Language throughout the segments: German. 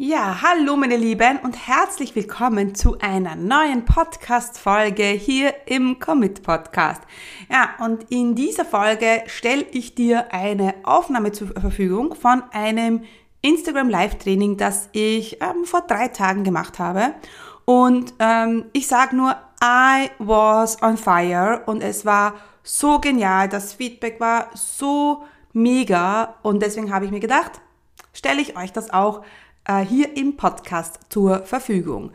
Ja, hallo meine Lieben und herzlich willkommen zu einer neuen Podcast-Folge hier im Commit Podcast. Ja, und in dieser Folge stelle ich dir eine Aufnahme zur Verfügung von einem Instagram Live-Training, das ich ähm, vor drei Tagen gemacht habe. Und ähm, ich sage nur, I was on fire und es war so genial, das Feedback war so mega und deswegen habe ich mir gedacht, stelle ich euch das auch äh, hier im Podcast zur Verfügung.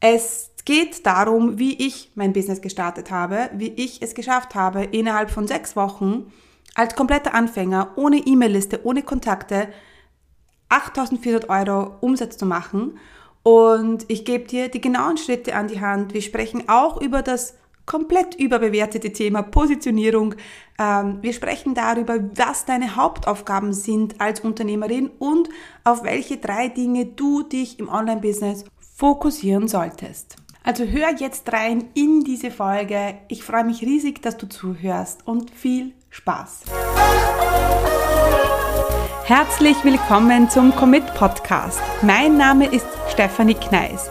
Es geht darum, wie ich mein Business gestartet habe, wie ich es geschafft habe, innerhalb von sechs Wochen als kompletter Anfänger, ohne E-Mail-Liste, ohne Kontakte, 8400 Euro Umsatz zu machen. Und ich gebe dir die genauen Schritte an die Hand. Wir sprechen auch über das komplett überbewertete Thema Positionierung. Ähm, wir sprechen darüber, was deine Hauptaufgaben sind als Unternehmerin und auf welche drei Dinge du dich im Online-Business fokussieren solltest. Also hör jetzt rein in diese Folge. Ich freue mich riesig, dass du zuhörst und viel Spaß. Herzlich willkommen zum Commit Podcast. Mein Name ist Stefanie Kneis.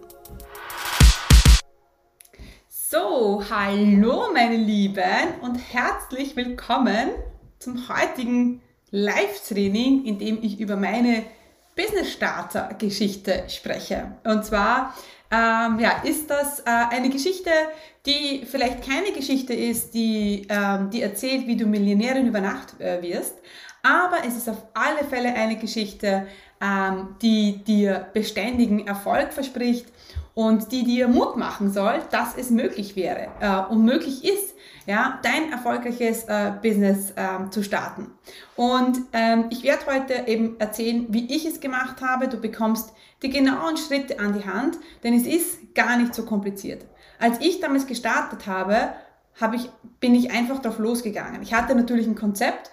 Hallo meine Lieben und herzlich willkommen zum heutigen Live-Training, in dem ich über meine Business-Starter-Geschichte spreche. Und zwar ähm, ja, ist das äh, eine Geschichte, die vielleicht keine Geschichte ist, die, ähm, die erzählt, wie du Millionärin über Nacht äh, wirst, aber es ist auf alle Fälle eine Geschichte, ähm, die dir beständigen Erfolg verspricht und die dir Mut machen soll, dass es möglich wäre äh, und möglich ist, ja, dein erfolgreiches äh, Business ähm, zu starten. Und ähm, ich werde heute eben erzählen, wie ich es gemacht habe. Du bekommst die genauen Schritte an die Hand, denn es ist gar nicht so kompliziert. Als ich damals gestartet habe, habe ich, bin ich einfach drauf losgegangen. Ich hatte natürlich ein Konzept,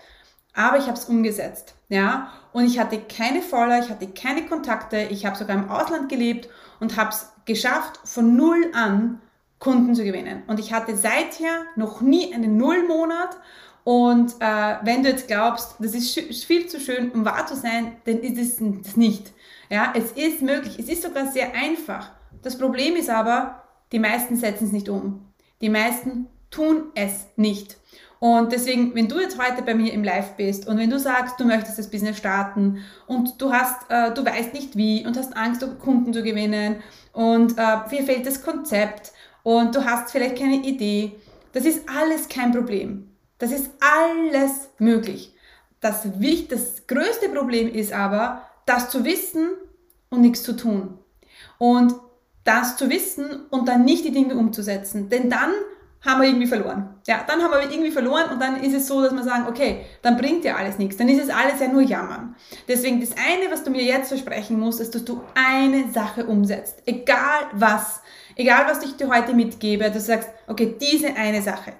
aber ich habe es umgesetzt. Ja, und ich hatte keine Follower, ich hatte keine Kontakte, ich habe sogar im Ausland gelebt und habe es geschafft, von null an Kunden zu gewinnen. Und ich hatte seither noch nie einen Nullmonat. Und äh, wenn du jetzt glaubst, das ist viel zu schön, um wahr zu sein, dann ist es nicht. Ja, es ist möglich. Es ist sogar sehr einfach. Das Problem ist aber, die meisten setzen es nicht um. Die meisten tun es nicht. Und deswegen, wenn du jetzt heute bei mir im Live bist und wenn du sagst, du möchtest das Business starten und du hast, äh, du weißt nicht wie und hast Angst, Kunden zu gewinnen und äh, dir fehlt das Konzept und du hast vielleicht keine Idee, das ist alles kein Problem. Das ist alles möglich. Das, das größte Problem ist aber, das zu wissen und nichts zu tun. Und das zu wissen und dann nicht die Dinge umzusetzen. Denn dann haben wir irgendwie verloren. Ja, dann haben wir irgendwie verloren und dann ist es so, dass wir sagen, okay, dann bringt ja alles nichts. Dann ist es alles ja nur Jammern. Deswegen das eine, was du mir jetzt versprechen musst, ist, dass du eine Sache umsetzt. Egal was. Egal was ich dir heute mitgebe, du sagst, okay, diese eine Sache.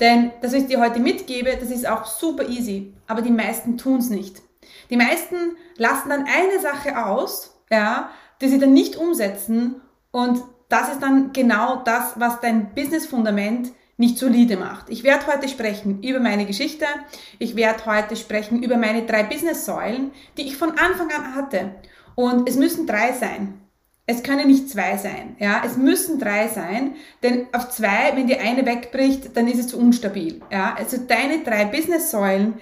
Denn das, was ich dir heute mitgebe, das ist auch super easy. Aber die meisten tun es nicht. Die meisten lassen dann eine Sache aus, ja, die sie dann nicht umsetzen und das ist dann genau das, was dein Business-Fundament nicht solide macht. Ich werde heute sprechen über meine Geschichte. Ich werde heute sprechen über meine drei Business-Säulen, die ich von Anfang an hatte. Und es müssen drei sein. Es können nicht zwei sein. Ja, es müssen drei sein, denn auf zwei, wenn die eine wegbricht, dann ist es zu unstabil. Ja, also deine drei Business-Säulen,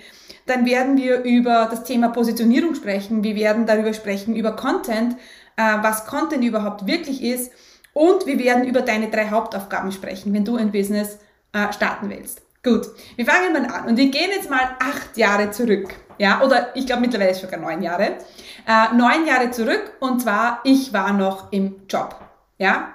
dann werden wir über das Thema Positionierung sprechen. Wir werden darüber sprechen über Content, äh, was Content überhaupt wirklich ist und wir werden über deine drei Hauptaufgaben sprechen, wenn du ein Business äh, starten willst. Gut, wir fangen mal an und wir gehen jetzt mal acht Jahre zurück. Ja, oder ich glaube mittlerweile ist sogar neun Jahre. Äh, neun Jahre zurück und zwar, ich war noch im Job. Ja,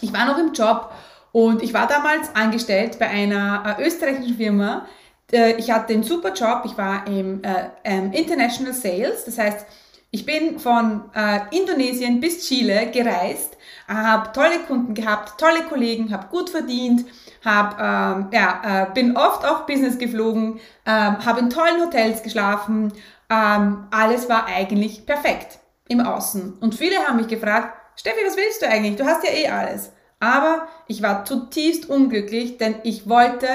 ich war noch im Job und ich war damals angestellt bei einer äh, österreichischen Firma. Äh, ich hatte einen super Job, ich war im äh, ähm, International Sales, das heißt, ich bin von äh, Indonesien bis Chile gereist habe tolle Kunden gehabt, tolle Kollegen, habe gut verdient, hab, ähm, ja, äh, bin oft auch Business geflogen, ähm, habe in tollen Hotels geschlafen. Ähm, alles war eigentlich perfekt im Außen. Und viele haben mich gefragt, Steffi, was willst du eigentlich? Du hast ja eh alles. Aber ich war zutiefst unglücklich, denn ich wollte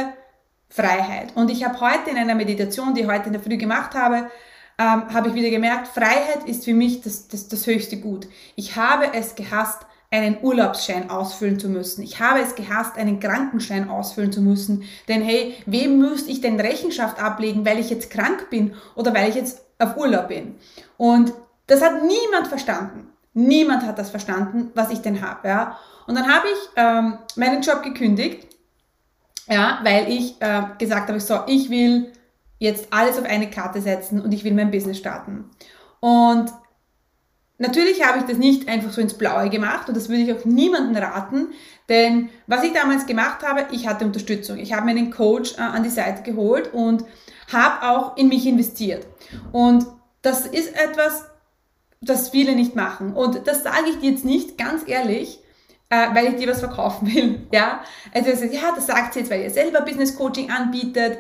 Freiheit. Und ich habe heute in einer Meditation, die ich heute in der Früh gemacht habe, ähm, habe ich wieder gemerkt, Freiheit ist für mich das, das, das höchste Gut. Ich habe es gehasst, einen Urlaubsschein ausfüllen zu müssen. Ich habe es gehasst, einen Krankenschein ausfüllen zu müssen. Denn hey, wem müsste ich denn Rechenschaft ablegen, weil ich jetzt krank bin oder weil ich jetzt auf Urlaub bin? Und das hat niemand verstanden. Niemand hat das verstanden, was ich denn habe. Ja? Und dann habe ich ähm, meinen Job gekündigt, ja, weil ich äh, gesagt habe, so, ich will jetzt alles auf eine Karte setzen und ich will mein Business starten. Und Natürlich habe ich das nicht einfach so ins Blaue gemacht und das würde ich auch niemandem raten, denn was ich damals gemacht habe, ich hatte Unterstützung. Ich habe mir einen Coach äh, an die Seite geholt und habe auch in mich investiert. Und das ist etwas, das viele nicht machen. Und das sage ich dir jetzt nicht, ganz ehrlich, äh, weil ich dir was verkaufen will. Ja, also ja, das sagt sie jetzt, weil ihr selber Business Coaching anbietet.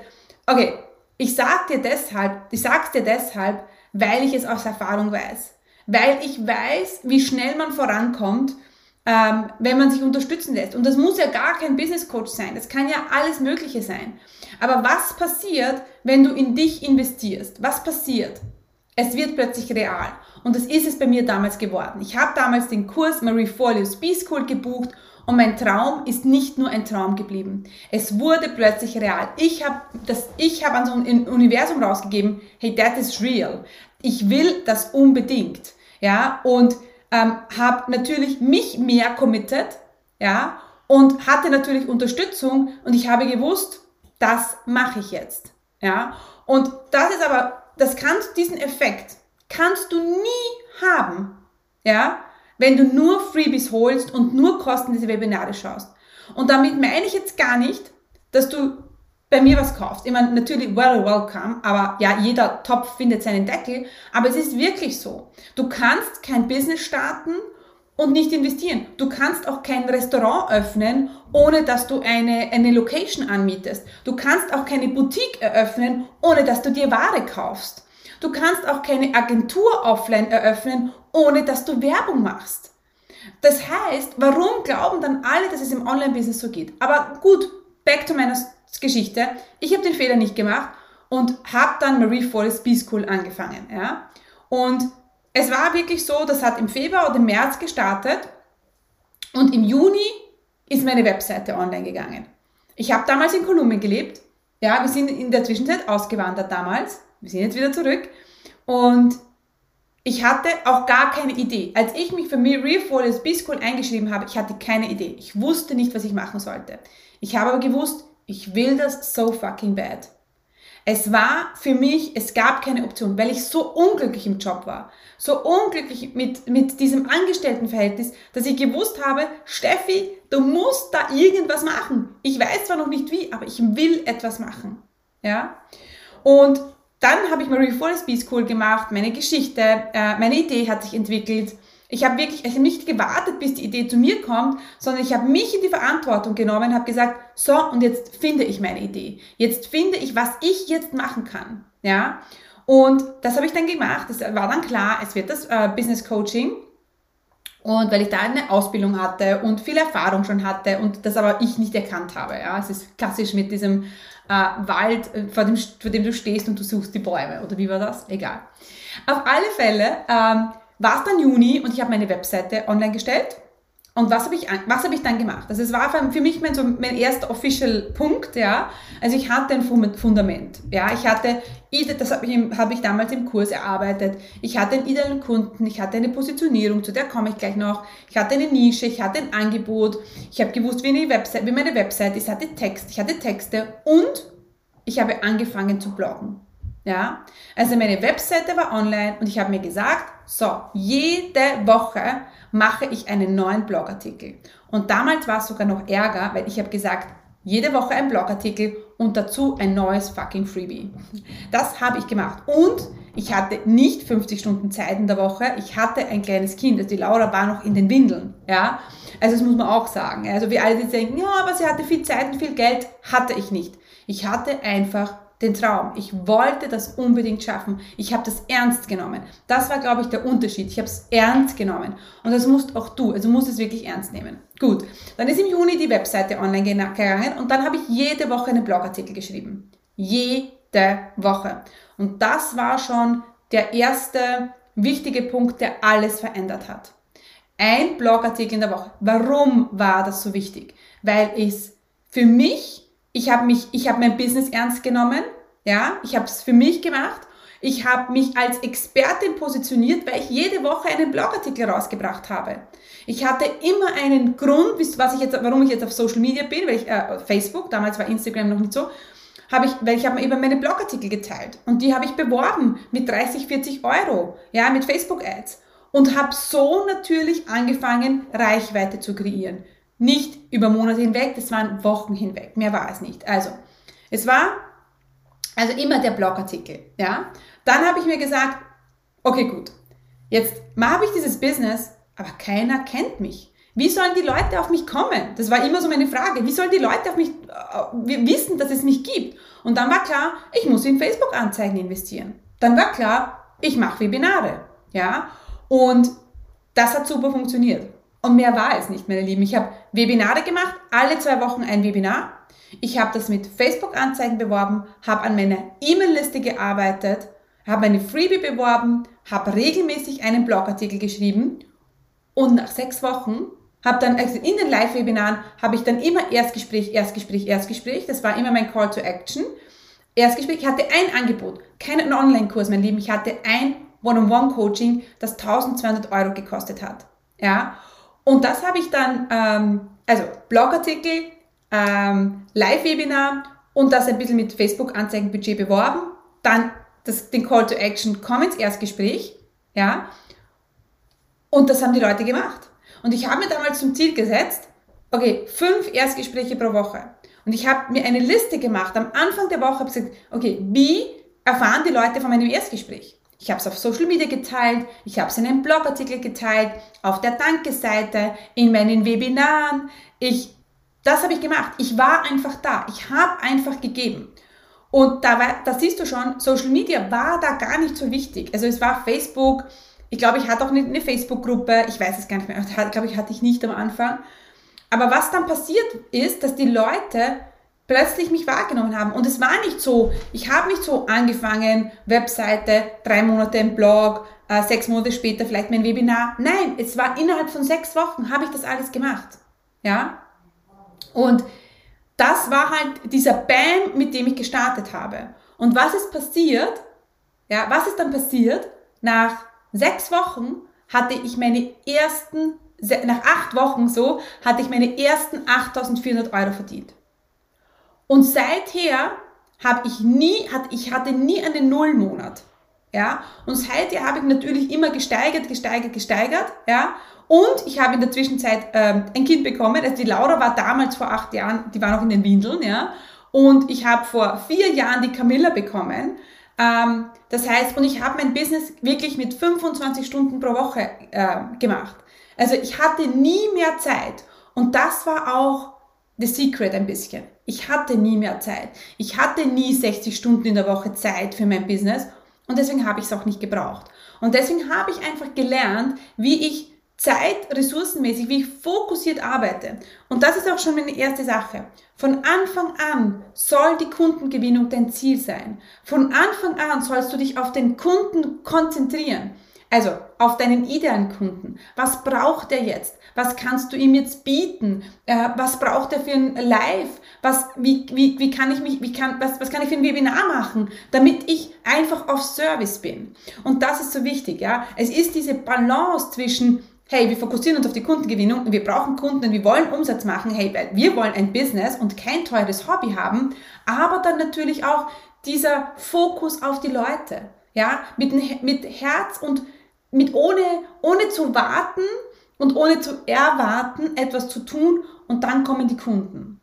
Okay, ich sag dir deshalb, ich sag's dir deshalb, weil ich es aus Erfahrung weiß weil ich weiß, wie schnell man vorankommt, ähm, wenn man sich unterstützen lässt. Und das muss ja gar kein Business Coach sein, das kann ja alles Mögliche sein. Aber was passiert, wenn du in dich investierst? Was passiert? Es wird plötzlich real. Und das ist es bei mir damals geworden. Ich habe damals den Kurs Marie Forleo's B School gebucht und mein Traum ist nicht nur ein Traum geblieben. Es wurde plötzlich real. Ich habe das, ich habe an so ein Universum rausgegeben, hey, that is real. Ich will das unbedingt ja, und ähm, habe natürlich mich mehr committed, ja, und hatte natürlich Unterstützung und ich habe gewusst, das mache ich jetzt, ja. Und das ist aber, das kannst, diesen Effekt kannst du nie haben, ja, wenn du nur Freebies holst und nur kostenlose Webinare schaust. Und damit meine ich jetzt gar nicht, dass du bei mir was kaufst. Ich meine, natürlich very welcome, aber ja, jeder Topf findet seinen Deckel. Aber es ist wirklich so. Du kannst kein Business starten und nicht investieren. Du kannst auch kein Restaurant öffnen, ohne dass du eine, eine Location anmietest. Du kannst auch keine Boutique eröffnen, ohne dass du dir Ware kaufst. Du kannst auch keine Agentur offline eröffnen, ohne dass du Werbung machst. Das heißt, warum glauben dann alle, dass es im Online-Business so geht? Aber gut, back to meiner Geschichte. Ich habe den Fehler nicht gemacht und habe dann Marie Forley's B-School angefangen. Ja? Und es war wirklich so, das hat im Februar oder im März gestartet und im Juni ist meine Webseite online gegangen. Ich habe damals in Kolumbien gelebt. Ja, wir sind in der Zwischenzeit ausgewandert damals. Wir sind jetzt wieder zurück. Und ich hatte auch gar keine Idee. Als ich mich für Marie Forley's B-School eingeschrieben habe, ich hatte keine Idee. Ich wusste nicht, was ich machen sollte. Ich habe aber gewusst, ich will das so fucking bad. Es war für mich, es gab keine Option, weil ich so unglücklich im Job war. So unglücklich mit, mit diesem Angestelltenverhältnis, dass ich gewusst habe, Steffi, du musst da irgendwas machen. Ich weiß zwar noch nicht wie, aber ich will etwas machen. Ja? Und dann habe ich Marie Forley's B School gemacht, meine Geschichte, äh, meine Idee hat sich entwickelt ich habe wirklich ich hab nicht gewartet, bis die Idee zu mir kommt, sondern ich habe mich in die Verantwortung genommen, habe gesagt, so und jetzt finde ich meine Idee. Jetzt finde ich, was ich jetzt machen kann. Ja? Und das habe ich dann gemacht. Es war dann klar, es wird das äh, Business Coaching. Und weil ich da eine Ausbildung hatte und viel Erfahrung schon hatte und das aber ich nicht erkannt habe. Ja? Es ist klassisch mit diesem äh, Wald, äh, vor dem, vor dem du stehst und du suchst die Bäume. Oder wie war das? Egal. Auf alle Fälle ähm, war es dann Juni und ich habe meine Webseite online gestellt. Und was habe ich, was ich dann gemacht? Also es war für mich mein, so mein erster official Punkt, ja. Also ich hatte ein Fundament, ja. Ich hatte, das habe ich, habe ich damals im Kurs erarbeitet. Ich hatte einen idealen Kunden, ich hatte eine Positionierung, zu der komme ich gleich noch. Ich hatte eine Nische, ich hatte ein Angebot. Ich habe gewusst, wie, eine Website, wie meine Website ist. Ich hatte Text, ich hatte Texte und ich habe angefangen zu bloggen. Ja, also meine Webseite war online und ich habe mir gesagt, so, jede Woche mache ich einen neuen Blogartikel. Und damals war es sogar noch ärger, weil ich habe gesagt, jede Woche ein Blogartikel und dazu ein neues fucking Freebie. Das habe ich gemacht. Und ich hatte nicht 50 Stunden Zeit in der Woche. Ich hatte ein kleines Kind. Also die Laura war noch in den Windeln. Ja. Also das muss man auch sagen. Also wie alle, die denken, ja, aber sie hatte viel Zeit und viel Geld, hatte ich nicht. Ich hatte einfach den Traum. Ich wollte das unbedingt schaffen. Ich habe das ernst genommen. Das war, glaube ich, der Unterschied. Ich habe es ernst genommen. Und das musst auch du. Also musst es wirklich ernst nehmen. Gut. Dann ist im Juni die Webseite online gegangen und dann habe ich jede Woche einen Blogartikel geschrieben. Jede Woche. Und das war schon der erste wichtige Punkt, der alles verändert hat. Ein Blogartikel in der Woche. Warum war das so wichtig? Weil es für mich ich habe mich, ich habe mein Business ernst genommen, ja, ich habe es für mich gemacht. Ich habe mich als Expertin positioniert, weil ich jede Woche einen Blogartikel rausgebracht habe. Ich hatte immer einen Grund, was ich jetzt, warum ich jetzt auf Social Media bin, weil ich äh, Facebook, damals war Instagram noch nicht so, habe ich, weil ich habe eben meine Blogartikel geteilt und die habe ich beworben mit 30, 40 Euro, ja, mit Facebook Ads und habe so natürlich angefangen, Reichweite zu kreieren. Nicht über Monate hinweg, das waren Wochen hinweg. Mehr war es nicht. Also, es war also immer der Blogartikel, ja. Dann habe ich mir gesagt, okay, gut. Jetzt habe ich dieses Business, aber keiner kennt mich. Wie sollen die Leute auf mich kommen? Das war immer so meine Frage. Wie sollen die Leute auf mich äh, wissen, dass es mich gibt? Und dann war klar, ich muss in Facebook-Anzeigen investieren. Dann war klar, ich mache Webinare, ja. Und das hat super funktioniert. Und mehr war es nicht, meine Lieben. Ich habe Webinare gemacht, alle zwei Wochen ein Webinar. Ich habe das mit Facebook-Anzeigen beworben, habe an meiner E-Mail-Liste gearbeitet, habe eine Freebie beworben, habe regelmäßig einen Blogartikel geschrieben und nach sechs Wochen habe dann, also in den Live-Webinaren habe ich dann immer Erstgespräch, Erstgespräch, Erstgespräch. Das war immer mein Call to Action. Erstgespräch, ich hatte ein Angebot, keinen Online-Kurs, mein Lieben. Ich hatte ein One-on-One-Coaching, das 1200 Euro gekostet hat. Ja, und das habe ich dann, ähm, also Blogartikel, ähm, Live-Webinar und das ein bisschen mit Facebook-Anzeigenbudget beworben. Dann das, den Call to Action, komm ins Erstgespräch. Ja. Und das haben die Leute gemacht. Und ich habe mir damals zum Ziel gesetzt, okay, fünf Erstgespräche pro Woche. Und ich habe mir eine Liste gemacht. Am Anfang der Woche habe ich gesagt, okay, wie erfahren die Leute von meinem Erstgespräch? Ich habe es auf Social Media geteilt, ich habe es in einem Blogartikel geteilt, auf der Danke-Seite, in meinen Webinaren. Ich, das habe ich gemacht. Ich war einfach da. Ich habe einfach gegeben. Und da, war, da siehst du schon, Social Media war da gar nicht so wichtig. Also es war Facebook. Ich glaube, ich hatte auch eine Facebook-Gruppe. Ich weiß es gar nicht mehr. Ich glaube, ich hatte ich nicht am Anfang. Aber was dann passiert ist, dass die Leute plötzlich mich wahrgenommen haben. Und es war nicht so, ich habe nicht so angefangen, Webseite, drei Monate im Blog, äh, sechs Monate später vielleicht mein Webinar. Nein, es war innerhalb von sechs Wochen, habe ich das alles gemacht. Ja? Und das war halt dieser Bam, mit dem ich gestartet habe. Und was ist passiert? Ja, was ist dann passiert? Nach sechs Wochen hatte ich meine ersten, nach acht Wochen so, hatte ich meine ersten 8400 Euro verdient. Und seither habe ich nie, hat, ich hatte nie einen Nullmonat. Ja, und seither habe ich natürlich immer gesteigert, gesteigert, gesteigert, ja. Und ich habe in der Zwischenzeit ähm, ein Kind bekommen. Also die Laura war damals vor acht Jahren, die war noch in den Windeln, ja. Und ich habe vor vier Jahren die Camilla bekommen. Ähm, das heißt, und ich habe mein Business wirklich mit 25 Stunden pro Woche äh, gemacht. Also ich hatte nie mehr Zeit. Und das war auch the secret ein bisschen. Ich hatte nie mehr Zeit. Ich hatte nie 60 Stunden in der Woche Zeit für mein Business und deswegen habe ich es auch nicht gebraucht. Und deswegen habe ich einfach gelernt, wie ich Zeit, ressourcenmäßig, wie ich fokussiert arbeite. Und das ist auch schon meine erste Sache. Von Anfang an soll die Kundengewinnung dein Ziel sein. Von Anfang an sollst du dich auf den Kunden konzentrieren. Also auf deinen idealen Kunden. Was braucht er jetzt? Was kannst du ihm jetzt bieten? Äh, was braucht er für ein Live? Was, wie, wie, wie kann ich mich, wie kann, was, was kann ich für ein Webinar machen, damit ich einfach auf Service bin? Und das ist so wichtig, ja. Es ist diese Balance zwischen hey, wir fokussieren uns auf die Kundengewinnung, wir brauchen Kunden und wir wollen Umsatz machen, hey, wir wollen ein Business und kein teures Hobby haben, aber dann natürlich auch dieser Fokus auf die Leute, ja, mit, mit Herz und mit ohne, ohne zu warten und ohne zu erwarten, etwas zu tun und dann kommen die Kunden.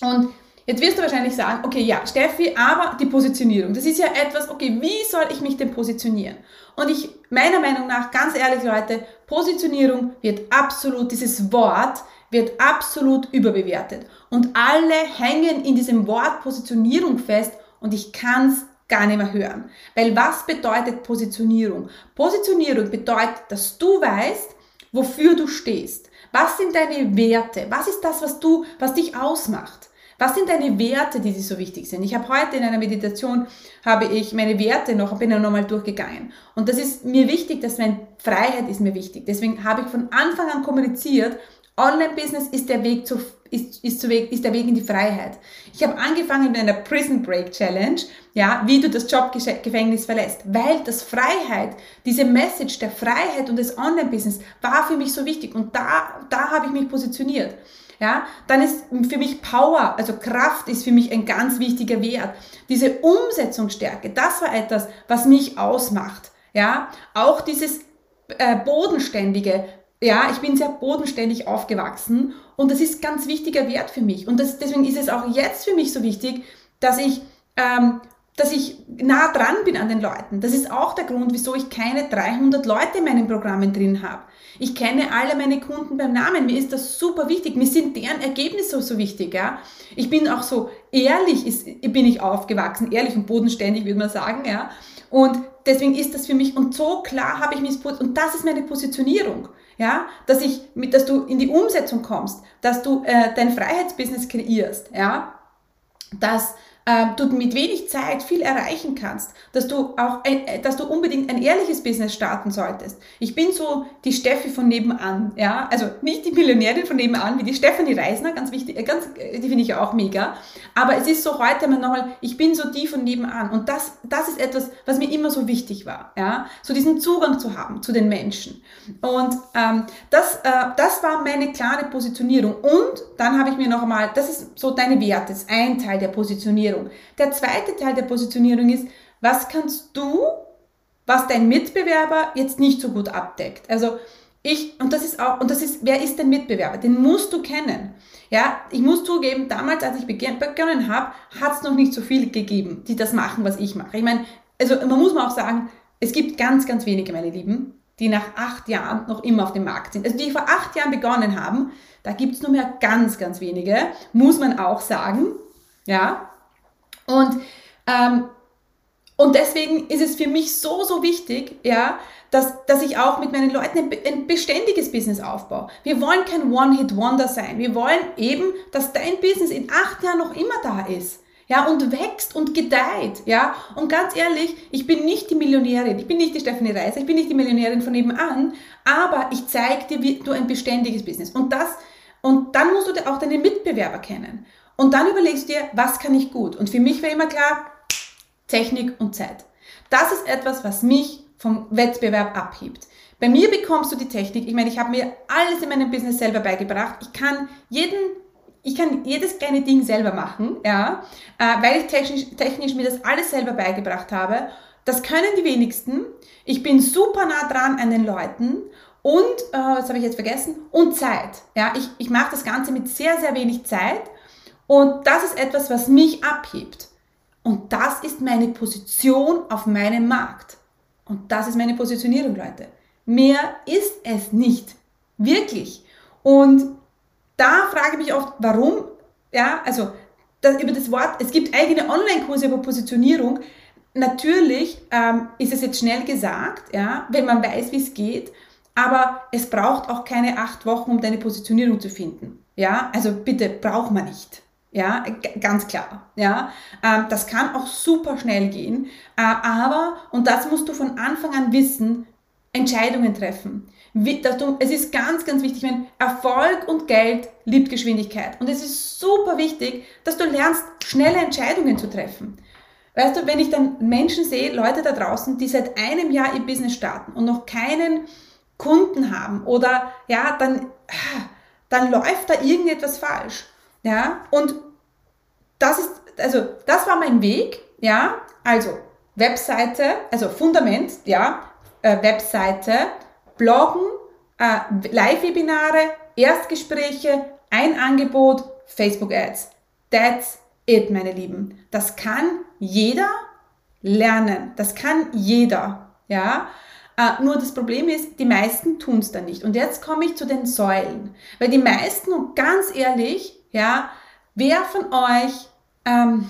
Und jetzt wirst du wahrscheinlich sagen, okay, ja, Steffi, aber die Positionierung, das ist ja etwas, okay, wie soll ich mich denn positionieren? Und ich, meiner Meinung nach, ganz ehrlich Leute, Positionierung wird absolut, dieses Wort wird absolut überbewertet. Und alle hängen in diesem Wort Positionierung fest und ich kann's gar nicht mehr hören. Weil was bedeutet Positionierung? Positionierung bedeutet, dass du weißt, wofür du stehst. Was sind deine Werte? Was ist das, was du, was dich ausmacht? Was sind deine Werte, die dir so wichtig sind? Ich habe heute in einer Meditation, habe ich meine Werte noch, bin ja nochmal durchgegangen. Und das ist mir wichtig, dass meine Freiheit ist mir wichtig. Deswegen habe ich von Anfang an kommuniziert, Online-Business ist der Weg zu, ist, ist, Weg, ist der Weg in die Freiheit. Ich habe angefangen mit einer Prison Break Challenge, ja, wie du das Jobgefängnis verlässt, weil das Freiheit, diese Message der Freiheit und des Online-Business war für mich so wichtig und da, da habe ich mich positioniert. Ja, dann ist für mich Power, also Kraft ist für mich ein ganz wichtiger Wert. Diese Umsetzungsstärke, das war etwas, was mich ausmacht. Ja, auch dieses äh, bodenständige, ja, ich bin sehr bodenständig aufgewachsen und das ist ganz wichtiger Wert für mich. Und das, deswegen ist es auch jetzt für mich so wichtig, dass ich, ähm, dass ich nah dran bin an den Leuten. Das ist auch der Grund, wieso ich keine 300 Leute in meinen Programmen drin habe. Ich kenne alle meine Kunden beim Namen. Mir ist das super wichtig. Mir sind deren Ergebnisse so wichtig. Ja? Ich bin auch so ehrlich, ist, bin ich aufgewachsen, ehrlich und bodenständig, würde man sagen. Ja? Und deswegen ist das für mich, und so klar habe ich mich, und das ist meine Positionierung ja, dass ich, mit, dass du in die Umsetzung kommst, dass du äh, dein Freiheitsbusiness kreierst, ja, dass äh, du mit wenig Zeit viel erreichen kannst, dass du auch, ein, äh, dass du unbedingt ein ehrliches Business starten solltest. Ich bin so die Steffi von nebenan, ja, also nicht die Millionärin von nebenan, wie die Stefanie Reisner, ganz wichtig, äh, ganz, äh, die finde ich auch mega. Aber es ist so heute mal nochmal, ich bin so die von nebenan und das, das ist etwas, was mir immer so wichtig war, ja, so diesen Zugang zu haben zu den Menschen. Und ähm, das, äh, das war meine klare Positionierung. Und dann habe ich mir noch einmal, das ist so deine Werte, ist ein Teil der Positionierung. Positionierung. Der zweite Teil der Positionierung ist, was kannst du, was dein Mitbewerber jetzt nicht so gut abdeckt? Also ich, und das ist auch, und das ist, wer ist dein Mitbewerber? Den musst du kennen. Ja, ich muss zugeben, damals, als ich begonnen habe, hat es noch nicht so viele gegeben, die das machen, was ich mache. Ich meine, also man muss mal auch sagen, es gibt ganz, ganz wenige, meine Lieben, die nach acht Jahren noch immer auf dem Markt sind. Also die vor acht Jahren begonnen haben, da gibt es nur mehr ganz, ganz wenige, muss man auch sagen. Ja, und, ähm, und deswegen ist es für mich so, so wichtig, ja, dass, dass ich auch mit meinen Leuten ein, ein beständiges Business aufbaue. Wir wollen kein One-Hit-Wonder sein. Wir wollen eben, dass dein Business in acht Jahren noch immer da ist. Ja, und wächst und gedeiht, ja. Und ganz ehrlich, ich bin nicht die Millionärin, ich bin nicht die Stephanie Reiser, ich bin nicht die Millionärin von nebenan, aber ich zeige dir, wie du ein beständiges Business. Und das, und dann musst du auch deine Mitbewerber kennen. Und dann überlegst du dir, was kann ich gut? Und für mich war immer klar, Technik und Zeit. Das ist etwas, was mich vom Wettbewerb abhebt. Bei mir bekommst du die Technik. Ich meine, ich habe mir alles in meinem Business selber beigebracht. Ich kann jeden, ich kann jedes kleine Ding selber machen, ja, äh, weil ich technisch, technisch mir das alles selber beigebracht habe. Das können die wenigsten. Ich bin super nah dran an den Leuten und, äh, was habe ich jetzt vergessen? Und Zeit. Ja, ich, ich mache das Ganze mit sehr, sehr wenig Zeit und das ist etwas, was mich abhebt. Und das ist meine Position auf meinem Markt. Und das ist meine Positionierung, Leute. Mehr ist es nicht. Wirklich. Und da frage ich mich oft, warum, ja, also das, über das Wort, es gibt eigene Online-Kurse über Positionierung. Natürlich ähm, ist es jetzt schnell gesagt, ja, wenn man weiß, wie es geht, aber es braucht auch keine acht Wochen, um deine Positionierung zu finden. Ja, also bitte, braucht man nicht. Ja, ganz klar. Ja, ähm, das kann auch super schnell gehen. Äh, aber, und das musst du von Anfang an wissen, Entscheidungen treffen. Dass du, es ist ganz, ganz wichtig, wenn Erfolg und Geld liebt Geschwindigkeit. Und es ist super wichtig, dass du lernst, schnelle Entscheidungen zu treffen. Weißt du, wenn ich dann Menschen sehe, Leute da draußen, die seit einem Jahr ihr Business starten und noch keinen Kunden haben oder ja, dann, dann läuft da irgendetwas falsch. Ja, und das ist, also, das war mein Weg, ja, also, Webseite, also Fundament, ja, äh, Webseite, Bloggen, äh, Live-Webinare, Erstgespräche, ein Angebot, Facebook-Ads. That's it, meine Lieben. Das kann jeder lernen. Das kann jeder, ja. Äh, nur das Problem ist, die meisten tun es dann nicht. Und jetzt komme ich zu den Säulen. Weil die meisten, und ganz ehrlich, ja, wer von euch, ähm,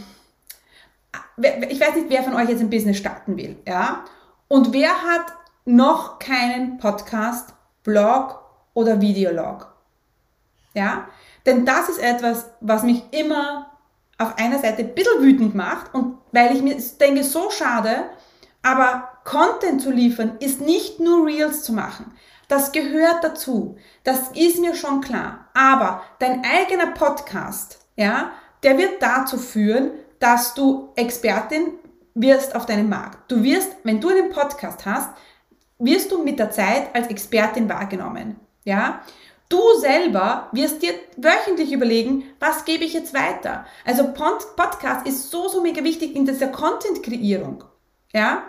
ich weiß nicht, wer von euch jetzt ein Business starten will, ja, und wer hat noch keinen Podcast, Blog oder Videolog? Ja, denn das ist etwas, was mich immer auf einer Seite ein bisschen wütend macht und weil ich mir denke, so schade, aber Content zu liefern ist nicht nur Reels zu machen. Das gehört dazu. Das ist mir schon klar. Aber dein eigener Podcast, ja, der wird dazu führen, dass du Expertin wirst auf deinem Markt. Du wirst, wenn du einen Podcast hast, wirst du mit der Zeit als Expertin wahrgenommen. Ja? Du selber wirst dir wöchentlich überlegen, was gebe ich jetzt weiter. Also Podcast ist so, so mega wichtig in dieser Content-Kreierung. Ja?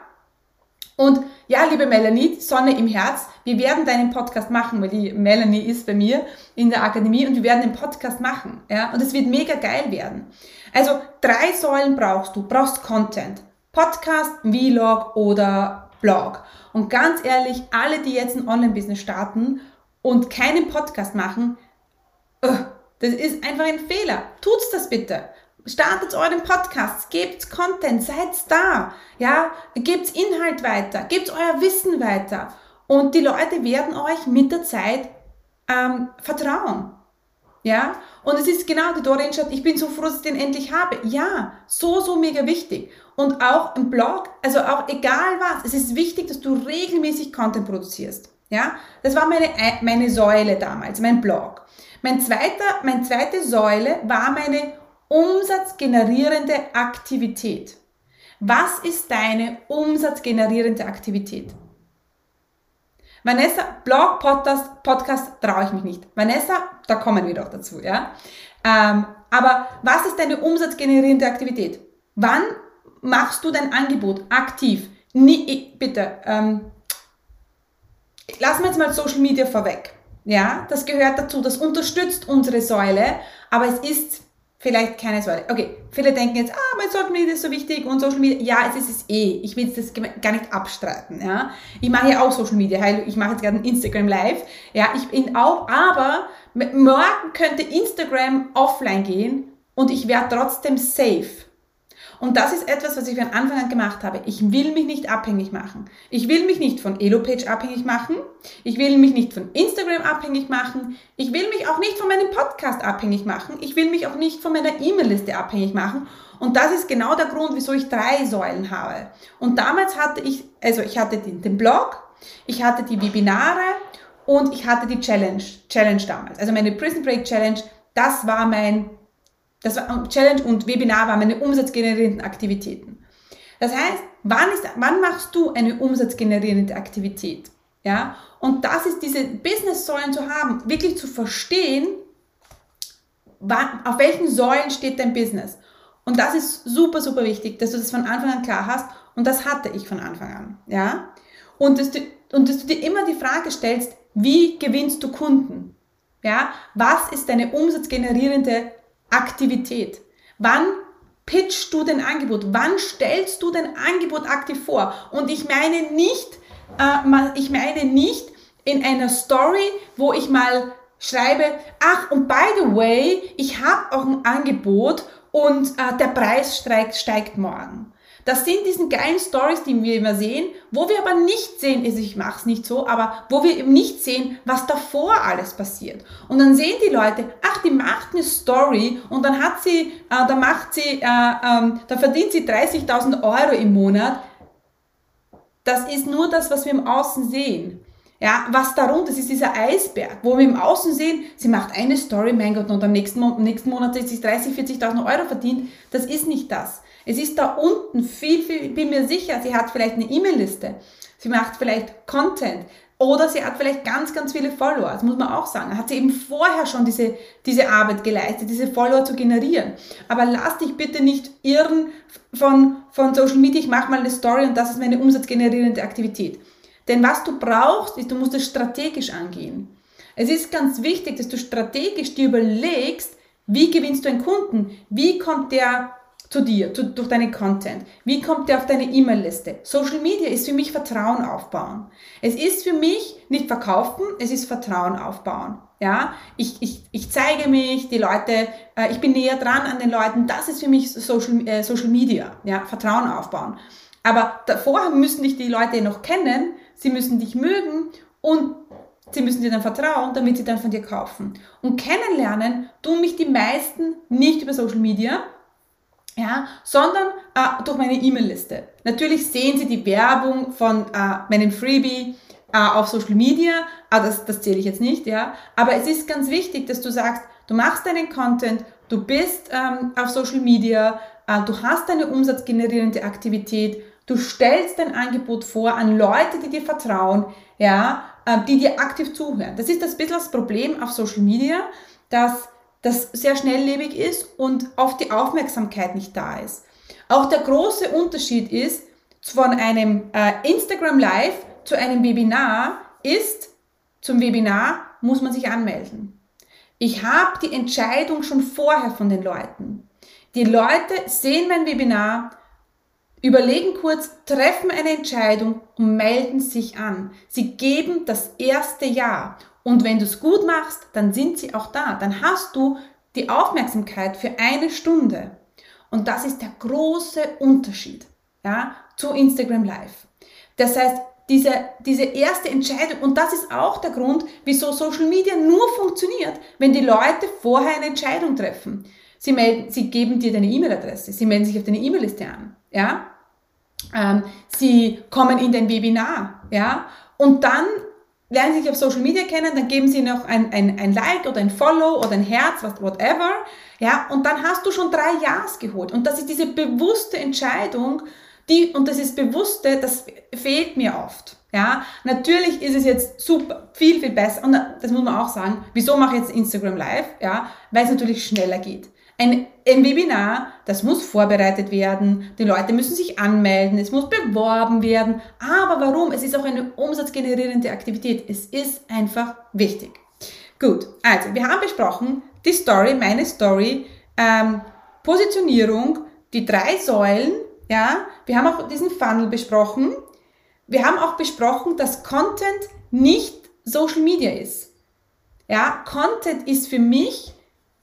Und ja, liebe Melanie, Sonne im Herz, wir werden deinen Podcast machen, weil die Melanie ist bei mir in der Akademie und wir werden den Podcast machen. Ja? Und es wird mega geil werden. Also drei Säulen brauchst du. Brauchst Content. Podcast, Vlog oder Blog. Und ganz ehrlich, alle, die jetzt ein Online-Business starten und keinen Podcast machen, uh, das ist einfach ein Fehler. Tut's das bitte. Startet euren Podcast, gebt Content, seid da, ja, gebt Inhalt weiter, gebt euer Wissen weiter und die Leute werden euch mit der Zeit ähm, vertrauen. Ja, und es ist genau die Doreen schreibt, ich bin so froh, dass ich den endlich habe. Ja, so, so mega wichtig. Und auch im Blog, also auch egal was, es ist wichtig, dass du regelmäßig Content produzierst. Ja, das war meine, meine Säule damals, mein Blog. Mein zweiter, meine zweite Säule war meine umsatzgenerierende Aktivität. Was ist deine umsatzgenerierende Aktivität? Vanessa, Blog, Podcast, Podcast traue ich mich nicht. Vanessa, da kommen wir doch dazu, ja. Ähm, aber was ist deine umsatzgenerierende Aktivität? Wann machst du dein Angebot aktiv? Nie, bitte, ähm, lassen wir jetzt mal Social Media vorweg. Ja, das gehört dazu, das unterstützt unsere Säule, aber es ist vielleicht keine Säule. Okay, viele denken jetzt, ah, mein Social Media ist so wichtig und Social Media, ja, es ist es eh. Ich will das gar nicht abstreiten, ja. Ich mache ja auch Social Media, ich mache jetzt gerade ein Instagram Live, ja, ich bin auch, aber morgen könnte Instagram offline gehen und ich wäre trotzdem safe. Und das ist etwas, was ich von Anfang an gemacht habe. Ich will mich nicht abhängig machen. Ich will mich nicht von Elopage abhängig machen. Ich will mich nicht von Instagram abhängig machen. Ich will mich auch nicht von meinem Podcast abhängig machen. Ich will mich auch nicht von meiner E-Mail-Liste abhängig machen. Und das ist genau der Grund, wieso ich drei Säulen habe. Und damals hatte ich, also ich hatte den, den Blog, ich hatte die Webinare und ich hatte die Challenge, Challenge damals. Also meine Prison Break Challenge, das war mein das war Challenge und Webinar waren meine umsatzgenerierenden Aktivitäten. Das heißt, wann, ist, wann machst du eine umsatzgenerierende Aktivität? Ja? Und das ist diese Business-Säulen zu haben, wirklich zu verstehen, wann, auf welchen Säulen steht dein Business. Und das ist super, super wichtig, dass du das von Anfang an klar hast. Und das hatte ich von Anfang an. Ja? Und, dass du, und dass du dir immer die Frage stellst, wie gewinnst du Kunden? Ja? Was ist deine umsatzgenerierende Aktivität. Wann pitchst du dein Angebot? Wann stellst du dein Angebot aktiv vor? Und ich meine nicht, äh, ich meine nicht in einer Story, wo ich mal schreibe, ach und by the way, ich habe auch ein Angebot und äh, der Preis steigt, steigt morgen. Das sind diese geilen Stories, die wir immer sehen, wo wir aber nicht sehen, also ich mache es nicht so, aber wo wir eben nicht sehen, was davor alles passiert. Und dann sehen die Leute, ach, die macht eine Story und dann hat sie, äh, da macht sie, äh, ähm, da verdient sie 30.000 Euro im Monat. Das ist nur das, was wir im Außen sehen. Ja, was darunter ist, ist dieser Eisberg, wo wir im Außen sehen, sie macht eine Story, mein Gott, und am nächsten, Mo nächsten Monat hat sie 30, 40.000 Euro verdient. Das ist nicht das. Es ist da unten viel, viel, bin mir sicher, sie hat vielleicht eine E-Mail-Liste, sie macht vielleicht Content oder sie hat vielleicht ganz, ganz viele Follower. Das muss man auch sagen. Hat sie eben vorher schon diese, diese Arbeit geleistet, diese Follower zu generieren. Aber lass dich bitte nicht irren von, von Social Media, ich mache mal eine Story und das ist meine umsatzgenerierende Aktivität. Denn was du brauchst, ist, du musst es strategisch angehen. Es ist ganz wichtig, dass du strategisch dir überlegst, wie gewinnst du einen Kunden? Wie kommt der zu dir, zu, durch deinen Content? Wie kommt der auf deine E-Mail-Liste? Social Media ist für mich Vertrauen aufbauen. Es ist für mich nicht verkaufen, es ist Vertrauen aufbauen. Ja, ich, ich, ich zeige mich, die Leute, äh, ich bin näher dran an den Leuten, das ist für mich Social, äh, Social Media, ja, Vertrauen aufbauen. Aber davor müssen dich die Leute noch kennen, sie müssen dich mögen und sie müssen dir dann vertrauen, damit sie dann von dir kaufen. Und kennenlernen tun mich die meisten nicht über Social Media, ja, sondern äh, durch meine E-Mail-Liste. Natürlich sehen Sie die Werbung von äh, meinem Freebie äh, auf Social Media, ah, das, das zähle ich jetzt nicht, ja, aber es ist ganz wichtig, dass du sagst, du machst deinen Content, du bist ähm, auf Social Media, äh, du hast eine umsatzgenerierende Aktivität, du stellst dein Angebot vor an Leute, die dir vertrauen, ja, äh, die dir aktiv zuhören. Das ist das bisschen das Problem auf Social Media, dass das sehr schnelllebig ist und oft die Aufmerksamkeit nicht da ist. Auch der große Unterschied ist von einem äh, Instagram Live zu einem Webinar ist, zum Webinar muss man sich anmelden. Ich habe die Entscheidung schon vorher von den Leuten. Die Leute sehen mein Webinar, überlegen kurz, treffen eine Entscheidung und melden sich an. Sie geben das erste Ja. Und wenn du es gut machst, dann sind sie auch da. Dann hast du die Aufmerksamkeit für eine Stunde. Und das ist der große Unterschied ja, zu Instagram Live. Das heißt, diese, diese erste Entscheidung, und das ist auch der Grund, wieso Social Media nur funktioniert, wenn die Leute vorher eine Entscheidung treffen. Sie, melden, sie geben dir deine E-Mail-Adresse, sie melden sich auf deine E-Mail-Liste an, ja. Ähm, sie kommen in dein Webinar, ja. Und dann lernen Sie sich auf Social Media kennen, dann geben Sie noch ein, ein, ein Like oder ein Follow oder ein Herz, was, whatever, ja, und dann hast du schon drei Ja's geholt. Und das ist diese bewusste Entscheidung, die, und das ist bewusste, das fehlt mir oft. Ja, natürlich ist es jetzt super, viel, viel besser. Und das muss man auch sagen. Wieso mache ich jetzt Instagram Live? Ja, weil es natürlich schneller geht. Ein, ein Webinar, das muss vorbereitet werden, die Leute müssen sich anmelden, es muss beworben werden. Aber warum? Es ist auch eine umsatzgenerierende Aktivität. Es ist einfach wichtig. Gut, also wir haben besprochen die Story, meine Story, ähm, Positionierung, die drei Säulen, ja, wir haben auch diesen Funnel besprochen. Wir haben auch besprochen, dass Content nicht Social Media ist. Ja, Content ist für mich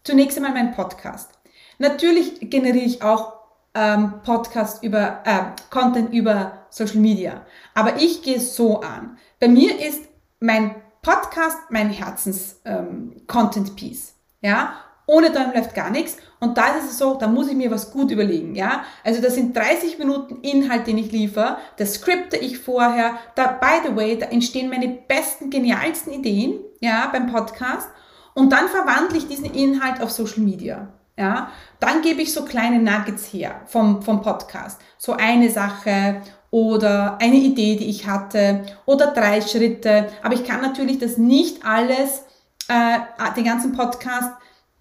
Zunächst einmal mein Podcast. Natürlich generiere ich auch ähm, Podcast über äh, Content über Social Media, aber ich gehe es so an. Bei mir ist mein Podcast mein Herzens ähm, Content Piece, ja. Ohne dann läuft gar nichts. Und da ist es so, da muss ich mir was gut überlegen, ja. Also das sind 30 Minuten Inhalt, den ich liefere. Das skripte ich vorher. Da, by the way, da entstehen meine besten, genialsten Ideen, ja, beim Podcast. Und dann verwandle ich diesen Inhalt auf Social Media. Ja, dann gebe ich so kleine Nuggets her vom, vom Podcast. So eine Sache oder eine Idee, die ich hatte oder drei Schritte. Aber ich kann natürlich das nicht alles, äh, den ganzen Podcast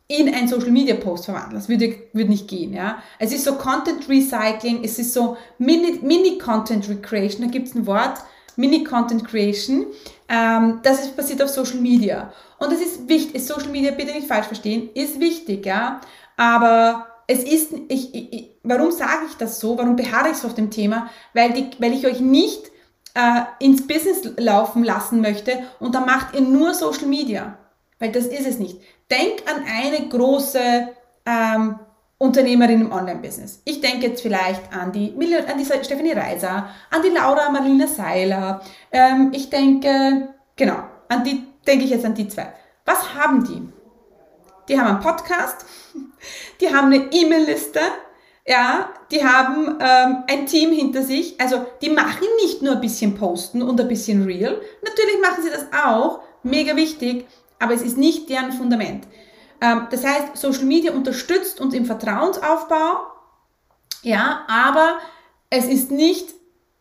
in ein Social Media Post verwandeln. Das würde, würde nicht gehen, ja. Es ist so Content Recycling, es ist so Mini, Mini Content Recreation, da gibt es ein Wort, Mini Content Creation. Ähm, das ist passiert auf Social Media. Und das ist wichtig, Social Media, bitte nicht falsch verstehen, ist wichtig, ja. Aber es ist, ich, ich, warum sage ich das so? Warum beharre ich so auf dem Thema? Weil, die, weil ich euch nicht äh, ins Business laufen lassen möchte und dann macht ihr nur Social Media. Weil das ist es nicht. Denk an eine große ähm, Unternehmerin im Online-Business. Ich denke jetzt vielleicht an die, an die Stephanie Reiser, an die Laura Marlina Seiler. Ähm, ich denke, genau, an die denke ich jetzt an die zwei. Was haben die? Die haben einen Podcast, die haben eine E-Mail-Liste, ja, die haben ähm, ein Team hinter sich. Also die machen nicht nur ein bisschen Posten und ein bisschen Real. Natürlich machen sie das auch, mega wichtig, aber es ist nicht deren Fundament. Ähm, das heißt, Social Media unterstützt uns im Vertrauensaufbau, ja, aber es ist nicht,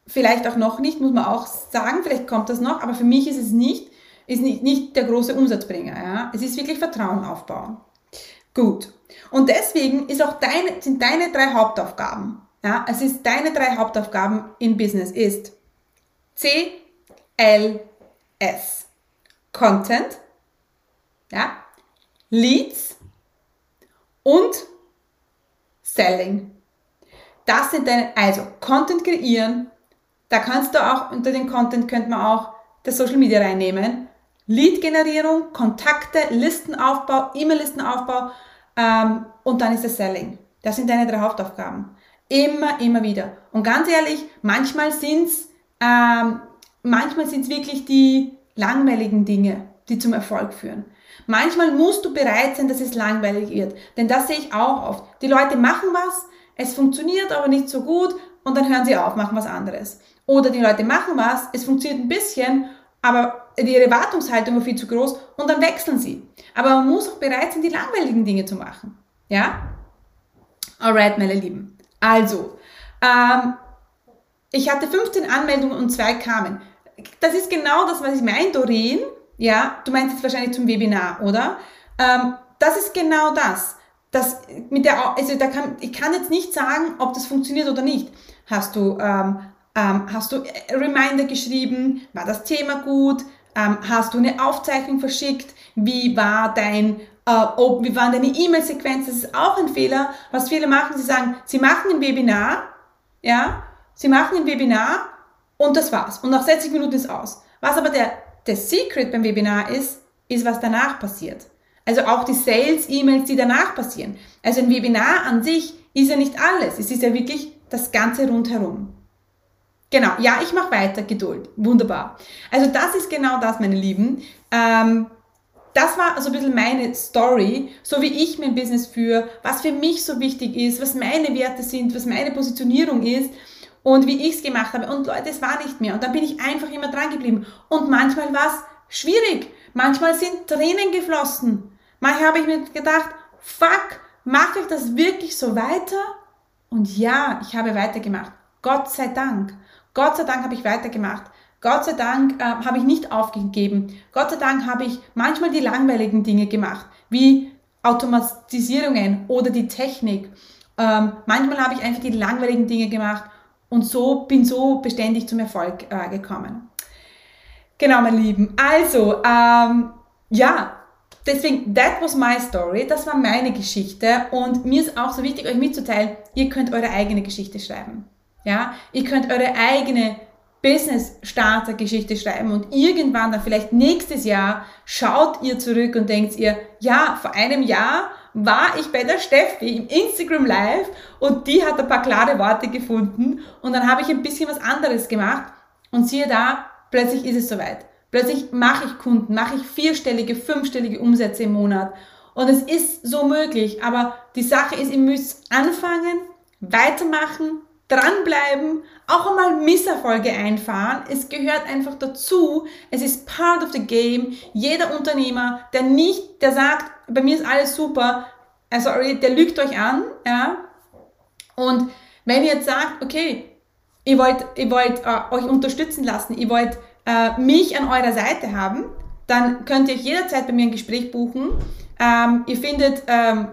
vielleicht auch noch nicht, muss man auch sagen, vielleicht kommt das noch, aber für mich ist es nicht ist nicht, nicht der große Umsatzbringer. Ja? Es ist wirklich Vertrauen aufbauen. Gut. Und deswegen ist auch deine, sind deine drei Hauptaufgaben. Ja? Es ist deine drei Hauptaufgaben im Business ist C, L, S. Content, ja? Leads und Selling. das sind deine, also Content kreieren, da kannst du auch, unter den Content könnte man auch das Social Media reinnehmen. Lead-Generierung, Kontakte, Listenaufbau, E-Mail-Listenaufbau ähm, und dann ist das Selling. Das sind deine drei Hauptaufgaben. Immer, immer wieder. Und ganz ehrlich, manchmal sind's ähm, manchmal sind's wirklich die langweiligen Dinge, die zum Erfolg führen. Manchmal musst du bereit sein, dass es langweilig wird. Denn das sehe ich auch oft. Die Leute machen was, es funktioniert aber nicht so gut und dann hören sie auf, machen was anderes. Oder die Leute machen was, es funktioniert ein bisschen, aber ihre Erwartungshaltung war viel zu groß und dann wechseln sie. Aber man muss auch bereit sein, die langweiligen Dinge zu machen. Ja? Alright, meine Lieben. Also, ähm, ich hatte 15 Anmeldungen und zwei kamen. Das ist genau das, was ich meine, Doreen. Ja, du meinst jetzt wahrscheinlich zum Webinar, oder? Ähm, das ist genau das. das mit der, also da kann, ich kann jetzt nicht sagen, ob das funktioniert oder nicht. Hast du, ähm, ähm, hast du Reminder geschrieben? War das Thema gut? Ähm, hast du eine Aufzeichnung verschickt? Wie war dein, äh, ob, wie waren deine E-Mail-Sequenz? Das ist auch ein Fehler. Was viele machen, sie sagen, sie machen ein Webinar, ja, sie machen ein Webinar und das war's. Und nach 60 Minuten ist aus. Was aber der der Secret beim Webinar ist, ist, was danach passiert. Also auch die Sales-E-Mails, die danach passieren. Also ein Webinar an sich ist ja nicht alles. Es ist ja wirklich das Ganze rundherum. Genau, ja, ich mache weiter, Geduld. Wunderbar. Also das ist genau das, meine Lieben. Ähm, das war so ein bisschen meine Story, so wie ich mein Business führe, was für mich so wichtig ist, was meine Werte sind, was meine Positionierung ist und wie ich es gemacht habe. Und Leute, es war nicht mehr. Und dann bin ich einfach immer dran geblieben. Und manchmal war es schwierig. Manchmal sind Tränen geflossen. Manchmal habe ich mir gedacht, fuck, mache ich das wirklich so weiter? Und ja, ich habe weitergemacht. Gott sei Dank. Gott sei Dank habe ich weitergemacht. Gott sei Dank äh, habe ich nicht aufgegeben. Gott sei Dank habe ich manchmal die langweiligen Dinge gemacht, wie Automatisierungen oder die Technik. Ähm, manchmal habe ich einfach die langweiligen Dinge gemacht und so bin so beständig zum Erfolg äh, gekommen. Genau, meine Lieben. Also, ähm, ja, deswegen, that was my story. Das war meine Geschichte. Und mir ist auch so wichtig, euch mitzuteilen, ihr könnt eure eigene Geschichte schreiben. Ja, ihr könnt eure eigene Business-Starter-Geschichte schreiben und irgendwann dann vielleicht nächstes Jahr schaut ihr zurück und denkt ihr, ja, vor einem Jahr war ich bei der Steffi im Instagram Live und die hat ein paar klare Worte gefunden und dann habe ich ein bisschen was anderes gemacht und siehe da, plötzlich ist es soweit. Plötzlich mache ich Kunden, mache ich vierstellige, fünfstellige Umsätze im Monat und es ist so möglich, aber die Sache ist, ihr müsst anfangen, weitermachen, dranbleiben, auch einmal Misserfolge einfahren. Es gehört einfach dazu. Es ist part of the game. Jeder Unternehmer, der nicht, der sagt, bei mir ist alles super, äh, sorry, der lügt euch an, ja. Und wenn ihr jetzt sagt, okay, ihr wollt, ihr wollt äh, euch unterstützen lassen, ihr wollt äh, mich an eurer Seite haben, dann könnt ihr euch jederzeit bei mir ein Gespräch buchen. Ähm, ihr findet ähm,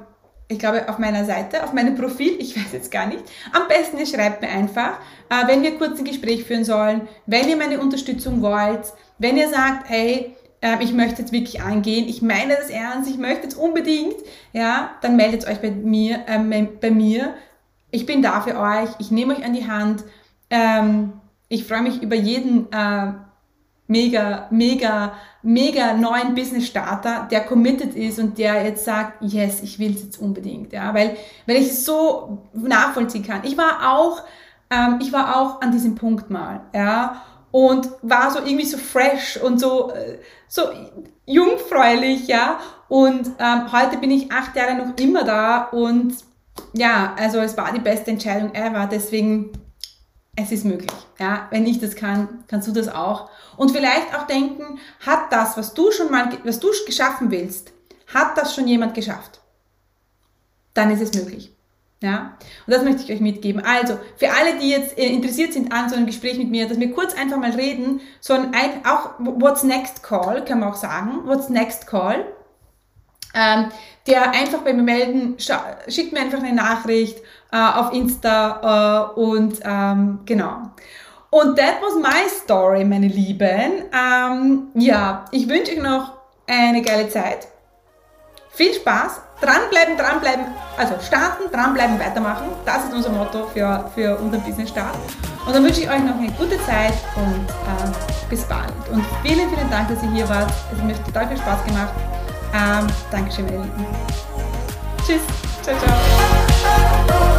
ich glaube, auf meiner Seite, auf meinem Profil, ich weiß jetzt gar nicht. Am besten ihr schreibt mir einfach, äh, wenn wir kurz ein Gespräch führen sollen, wenn ihr meine Unterstützung wollt, wenn ihr sagt, hey, äh, ich möchte jetzt wirklich angehen, ich meine das ernst, ich möchte jetzt unbedingt, ja, dann meldet euch bei mir, äh, bei mir. Ich bin da für euch, ich nehme euch an die Hand. Ähm, ich freue mich über jeden äh, mega, mega, mega neuen Business Starter, der committed ist und der jetzt sagt, yes, ich will es jetzt unbedingt, ja, weil, weil ich es so nachvollziehen kann. Ich war auch, ähm, ich war auch an diesem Punkt mal, ja, und war so irgendwie so fresh und so, äh, so jungfräulich, ja, und ähm, heute bin ich acht Jahre noch immer da und ja, also es war die beste Entscheidung ever, deswegen es ist möglich. Ja, wenn ich das kann, kannst du das auch. Und vielleicht auch denken, hat das, was du schon mal, was du geschaffen willst, hat das schon jemand geschafft? Dann ist es möglich. Ja, und das möchte ich euch mitgeben. Also, für alle, die jetzt äh, interessiert sind an so einem Gespräch mit mir, dass wir kurz einfach mal reden, so ein, auch What's Next Call, kann man auch sagen, What's Next Call, ähm, der einfach bei mir melden, schickt mir einfach eine Nachricht äh, auf Insta äh, und ähm, genau. Und that was my story, meine Lieben. Ähm, ja, ich wünsche euch noch eine geile Zeit. Viel Spaß dranbleiben, dranbleiben, also starten, dranbleiben, weitermachen. Das ist unser Motto für, für unseren Business-Start. Und dann wünsche ich euch noch eine gute Zeit und äh, bis bald. Und vielen, vielen Dank, dass ihr hier wart. Es hat mir total viel Spaß gemacht. Ähm, Dankeschön, meine Lieben. Tschüss. Ciao, ciao.